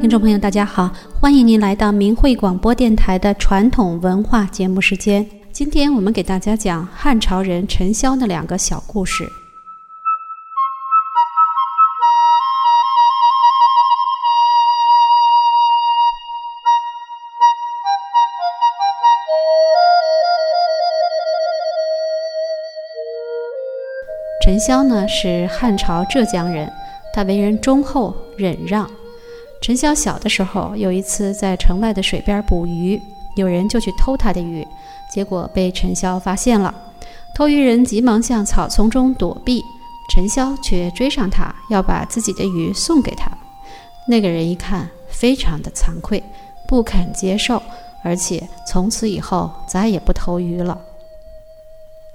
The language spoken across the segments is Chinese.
听众朋友，大家好，欢迎您来到明慧广播电台的传统文化节目时间。今天我们给大家讲汉朝人陈嚣的两个小故事。陈嚣呢是汉朝浙江人，他为人忠厚忍让。陈潇小的时候，有一次在城外的水边捕鱼，有人就去偷他的鱼，结果被陈潇发现了。偷鱼人急忙向草丛中躲避，陈潇却追上他，要把自己的鱼送给他。那个人一看，非常的惭愧，不肯接受，而且从此以后再也不偷鱼了。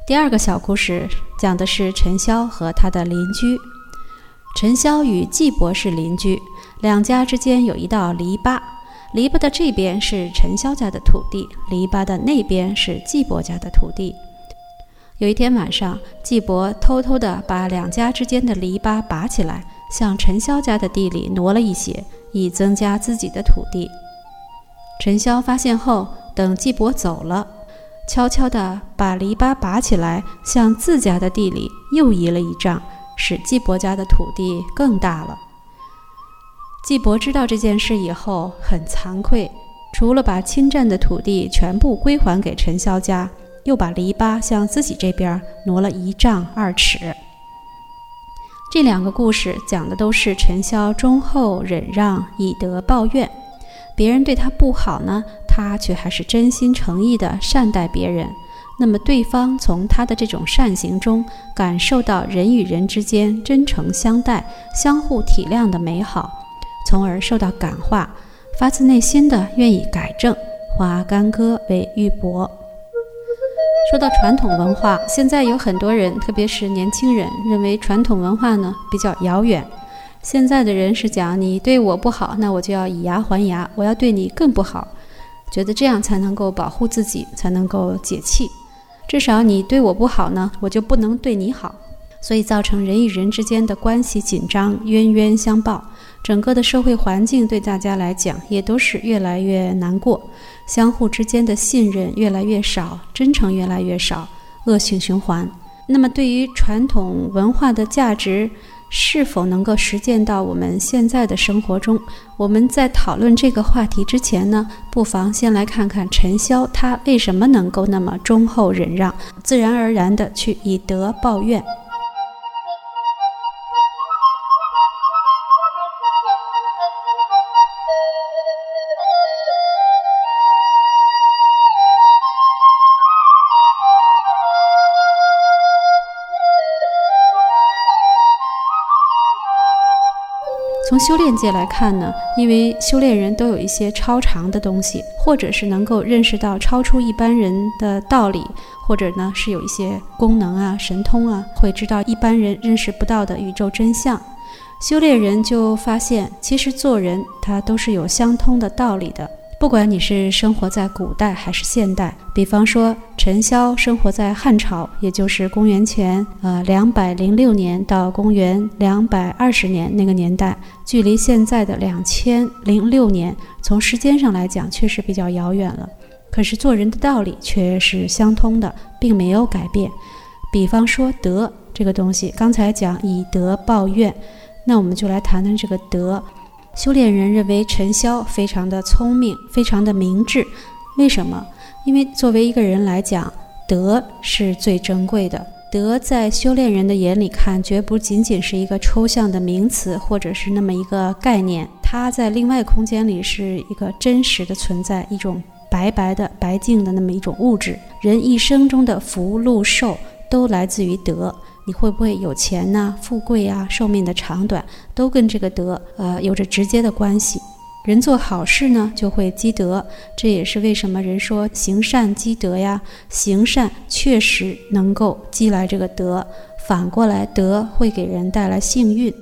第二个小故事讲的是陈潇和他的邻居。陈潇与季伯是邻居，两家之间有一道篱笆，篱笆的这边是陈嚣家的土地，篱笆的那边是季伯家的土地。有一天晚上，季伯偷偷地把两家之间的篱笆拔起来，向陈嚣家的地里挪了一些，以增加自己的土地。陈嚣发现后，等季伯走了。悄悄地把篱笆拔起来，向自家的地里又移了一丈，使季伯家的土地更大了。季伯知道这件事以后，很惭愧，除了把侵占的土地全部归还给陈潇家，又把篱笆向自己这边挪了一丈二尺。这两个故事讲的都是陈潇忠厚忍让，以德报怨。别人对他不好呢？他却还是真心诚意地善待别人，那么对方从他的这种善行中感受到人与人之间真诚相待、相互体谅的美好，从而受到感化，发自内心的愿意改正，化干戈为玉帛。说到传统文化，现在有很多人，特别是年轻人，认为传统文化呢比较遥远。现在的人是讲你对我不好，那我就要以牙还牙，我要对你更不好。觉得这样才能够保护自己，才能够解气。至少你对我不好呢，我就不能对你好，所以造成人与人之间的关系紧张，冤冤相报。整个的社会环境对大家来讲也都是越来越难过，相互之间的信任越来越少，真诚越来越少，恶性循环。那么对于传统文化的价值。是否能够实践到我们现在的生活中？我们在讨论这个话题之前呢，不妨先来看看陈潇他为什么能够那么忠厚忍让，自然而然的去以德报怨。修炼界来看呢，因为修炼人都有一些超常的东西，或者是能够认识到超出一般人的道理，或者呢是有一些功能啊、神通啊，会知道一般人认识不到的宇宙真相。修炼人就发现，其实做人他都是有相通的道理的。不管你是生活在古代还是现代，比方说陈嚣生活在汉朝，也就是公元前呃两百零六年到公元两百二十年那个年代，距离现在的两千零六年，从时间上来讲确实比较遥远了。可是做人的道理却是相通的，并没有改变。比方说德这个东西，刚才讲以德报怨，那我们就来谈谈这个德。修炼人认为陈潇非常的聪明，非常的明智。为什么？因为作为一个人来讲，德是最珍贵的。德在修炼人的眼里看，绝不仅仅是一个抽象的名词，或者是那么一个概念。它在另外空间里是一个真实的存在，一种白白的、白净的那么一种物质。人一生中的福禄寿都来自于德。你会不会有钱呐、富贵啊、寿命的长短，都跟这个德呃有着直接的关系。人做好事呢，就会积德，这也是为什么人说行善积德呀。行善确实能够积来这个德，反过来德会给人带来幸运。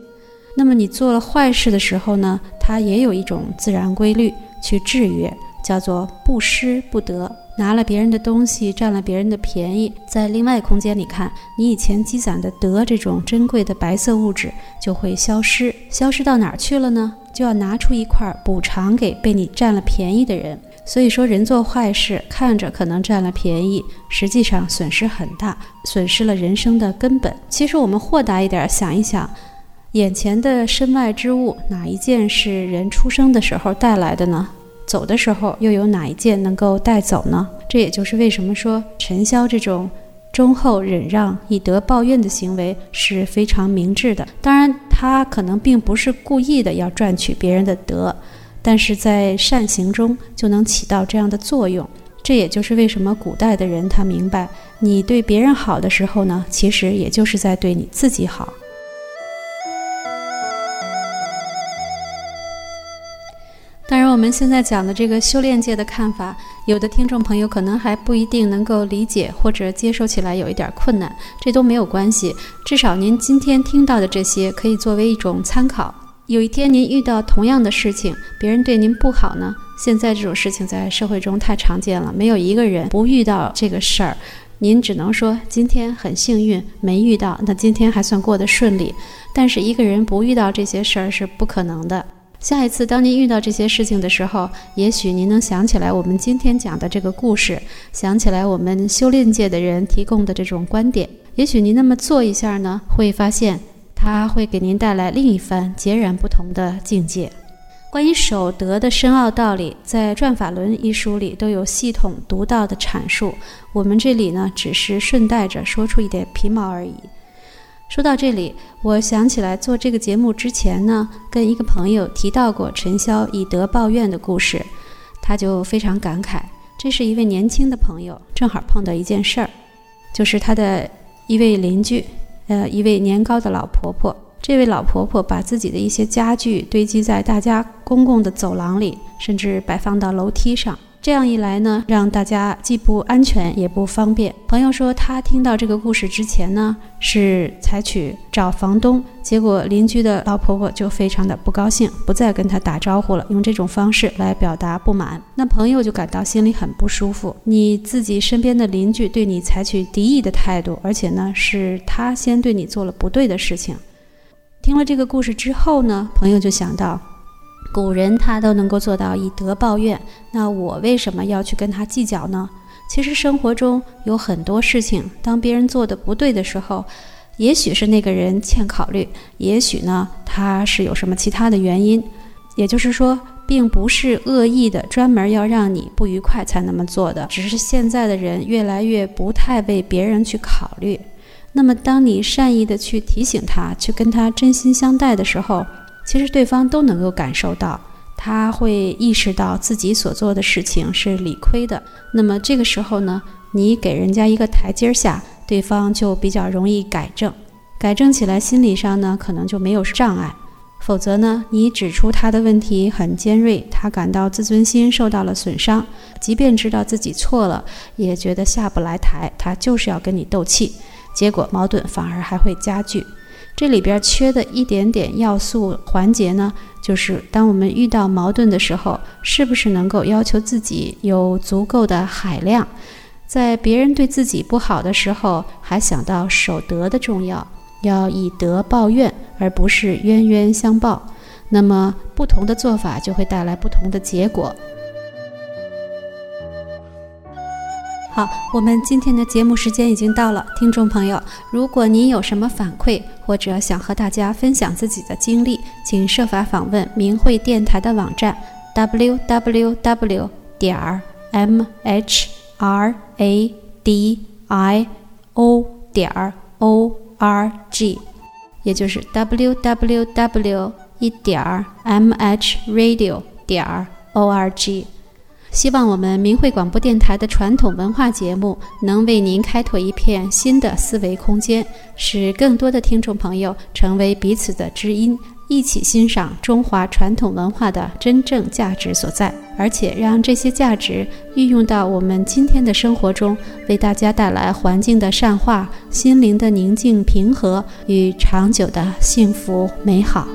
那么你做了坏事的时候呢，它也有一种自然规律去制约，叫做不失不得。拿了别人的东西，占了别人的便宜，在另外空间里看，你以前积攒的德这种珍贵的白色物质就会消失，消失到哪儿去了呢？就要拿出一块补偿给被你占了便宜的人。所以说，人做坏事，看着可能占了便宜，实际上损失很大，损失了人生的根本。其实我们豁达一点想一想，眼前的身外之物，哪一件是人出生的时候带来的呢？走的时候又有哪一件能够带走呢？这也就是为什么说陈潇这种忠厚忍让、以德报怨的行为是非常明智的。当然，他可能并不是故意的要赚取别人的德。但是在善行中就能起到这样的作用，这也就是为什么古代的人他明白，你对别人好的时候呢，其实也就是在对你自己好。我们现在讲的这个修炼界的看法，有的听众朋友可能还不一定能够理解或者接受起来有一点困难，这都没有关系，至少您今天听到的这些可以作为一种参考。有一天您遇到同样的事情，别人对您不好呢？现在这种事情在社会中太常见了，没有一个人不遇到这个事儿。您只能说今天很幸运没遇到，那今天还算过得顺利。但是一个人不遇到这些事儿是不可能的。下一次当您遇到这些事情的时候，也许您能想起来我们今天讲的这个故事，想起来我们修炼界的人提供的这种观点。也许您那么做一下呢，会发现。它会给您带来另一番截然不同的境界。关于守德的深奥道理，在《转法轮》一书里都有系统独到的阐述。我们这里呢，只是顺带着说出一点皮毛而已。说到这里，我想起来做这个节目之前呢，跟一个朋友提到过陈潇以德报怨的故事，他就非常感慨。这是一位年轻的朋友，正好碰到一件事儿，就是他的一位邻居。呃，一位年高的老婆婆，这位老婆婆把自己的一些家具堆积在大家公共的走廊里，甚至摆放到楼梯上。这样一来呢，让大家既不安全也不方便。朋友说，他听到这个故事之前呢，是采取找房东，结果邻居的老婆婆就非常的不高兴，不再跟他打招呼了，用这种方式来表达不满。那朋友就感到心里很不舒服。你自己身边的邻居对你采取敌意的态度，而且呢，是他先对你做了不对的事情。听了这个故事之后呢，朋友就想到。古人他都能够做到以德报怨，那我为什么要去跟他计较呢？其实生活中有很多事情，当别人做的不对的时候，也许是那个人欠考虑，也许呢他是有什么其他的原因，也就是说，并不是恶意的，专门要让你不愉快才那么做的，只是现在的人越来越不太为别人去考虑。那么，当你善意的去提醒他，去跟他真心相待的时候，其实对方都能够感受到，他会意识到自己所做的事情是理亏的。那么这个时候呢，你给人家一个台阶下，对方就比较容易改正，改正起来心理上呢可能就没有障碍。否则呢，你指出他的问题很尖锐，他感到自尊心受到了损伤，即便知道自己错了，也觉得下不来台，他就是要跟你斗气，结果矛盾反而还会加剧。这里边缺的一点点要素环节呢，就是当我们遇到矛盾的时候，是不是能够要求自己有足够的海量，在别人对自己不好的时候，还想到守德的重要，要以德报怨，而不是冤冤相报。那么不同的做法就会带来不同的结果。好，我们今天的节目时间已经到了，听众朋友，如果您有什么反馈或者想和大家分享自己的经历，请设法访问明慧电台的网站 w w w 点儿 m h r a d i o 点儿 o r g，也就是 w w w 一点儿 m h radio 点儿 o r g。希望我们明慧广播电台的传统文化节目能为您开拓一片新的思维空间，使更多的听众朋友成为彼此的知音，一起欣赏中华传统文化的真正价值所在，而且让这些价值运用到我们今天的生活中，为大家带来环境的善化、心灵的宁静平和与长久的幸福美好。